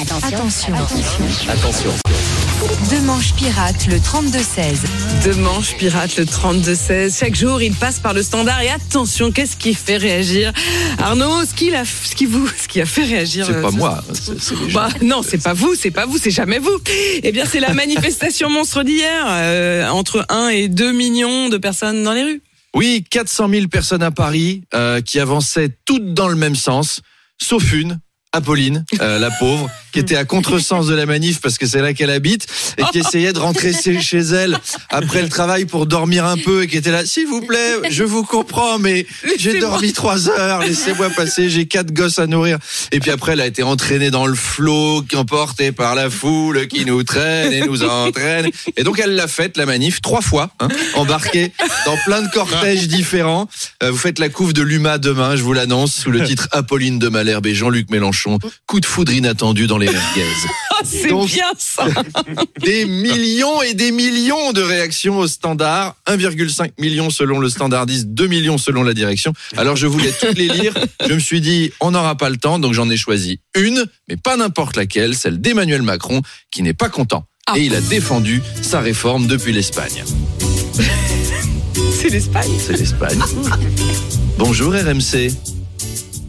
Attention. Attention. Deux manches pirates, le 32-16. Deux manches pirates, le 32-16. Chaque jour, il passe par le standard. Et attention, qu'est-ce qui fait réagir? Arnaud, ce qui, a, ce qui, vous, ce qui a fait réagir. C'est euh, pas ce- moi. gens. Bah, non, c'est pas vous, c'est pas vous, c'est jamais vous. Eh bien, c'est la manifestation monstre d'hier. euh, entre 1 et 2 millions de personnes dans les rues. Oui, 400 000 personnes à Paris euh, qui avançaient toutes dans le même sens, sauf une, Apolline, euh, la pauvre, qui était à contresens de la manif parce que c'est là qu'elle habite et qui essayait de rentrer chez elle après le travail pour dormir un peu et qui était là, s'il vous plaît, je vous comprends, mais j'ai dormi trois heures, laissez-moi passer, j'ai quatre gosses à nourrir. Et puis après, elle a été entraînée dans le flot, emportée par la foule qui nous traîne et nous entraîne. Et donc elle l'a faite, la manif, trois fois, hein, embarquée dans plein de cortèges différents. Euh, vous faites la couve de l'UMA demain, je vous l'annonce, sous le titre Apolline de Malherbe et Jean-Luc Mélenchon. Coup de foudre inattendu dans les merguez. Ah, c'est bien ça. Des millions et des millions de réactions au standard. 1,5 million selon le standardiste, 2 millions selon la direction. Alors je voulais toutes les lire. Je me suis dit, on n'aura pas le temps, donc j'en ai choisi une, mais pas n'importe laquelle, celle d'Emmanuel Macron, qui n'est pas content. Ah. Et il a défendu sa réforme depuis l'Espagne. C'est l'Espagne. C'est l'Espagne. Bonjour RMC.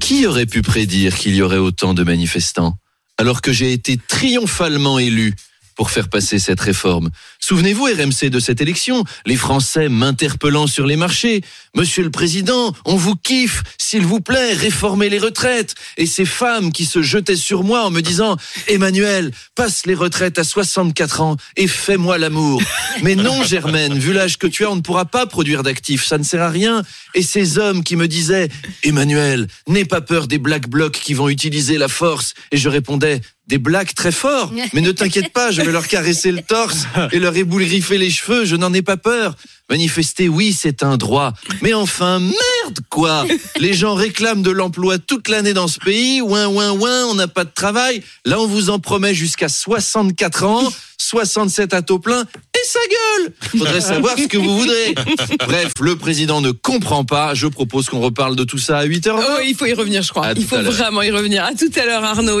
Qui aurait pu prédire qu'il y aurait autant de manifestants? Alors que j'ai été triomphalement élu pour faire passer cette réforme Souvenez-vous RMC de cette élection, les Français m'interpellant sur les marchés. Monsieur le Président, on vous kiffe, s'il vous plaît, réformez les retraites. Et ces femmes qui se jetaient sur moi en me disant Emmanuel, passe les retraites à 64 ans et fais-moi l'amour. Mais non, Germaine, vu l'âge que tu as, on ne pourra pas produire d'actifs, ça ne sert à rien. Et ces hommes qui me disaient Emmanuel, n'aie pas peur des black blocs qui vont utiliser la force. Et je répondais des blagues très forts. Mais ne t'inquiète pas, je vais leur caresser le torse et leur éboulgriffer les cheveux, je n'en ai pas peur. Manifester, oui, c'est un droit. Mais enfin, merde, quoi Les gens réclament de l'emploi toute l'année dans ce pays. Ouin, ouin, ouin, on n'a pas de travail. Là, on vous en promet jusqu'à 64 ans, 67 à taux plein. Et sa gueule Faudrait savoir ce que vous voudrez. Bref, le président ne comprend pas. Je propose qu'on reparle de tout ça à 8h20. Oh, il faut y revenir, je crois. À Il faut vraiment y revenir. À tout à l'heure, Arnaud.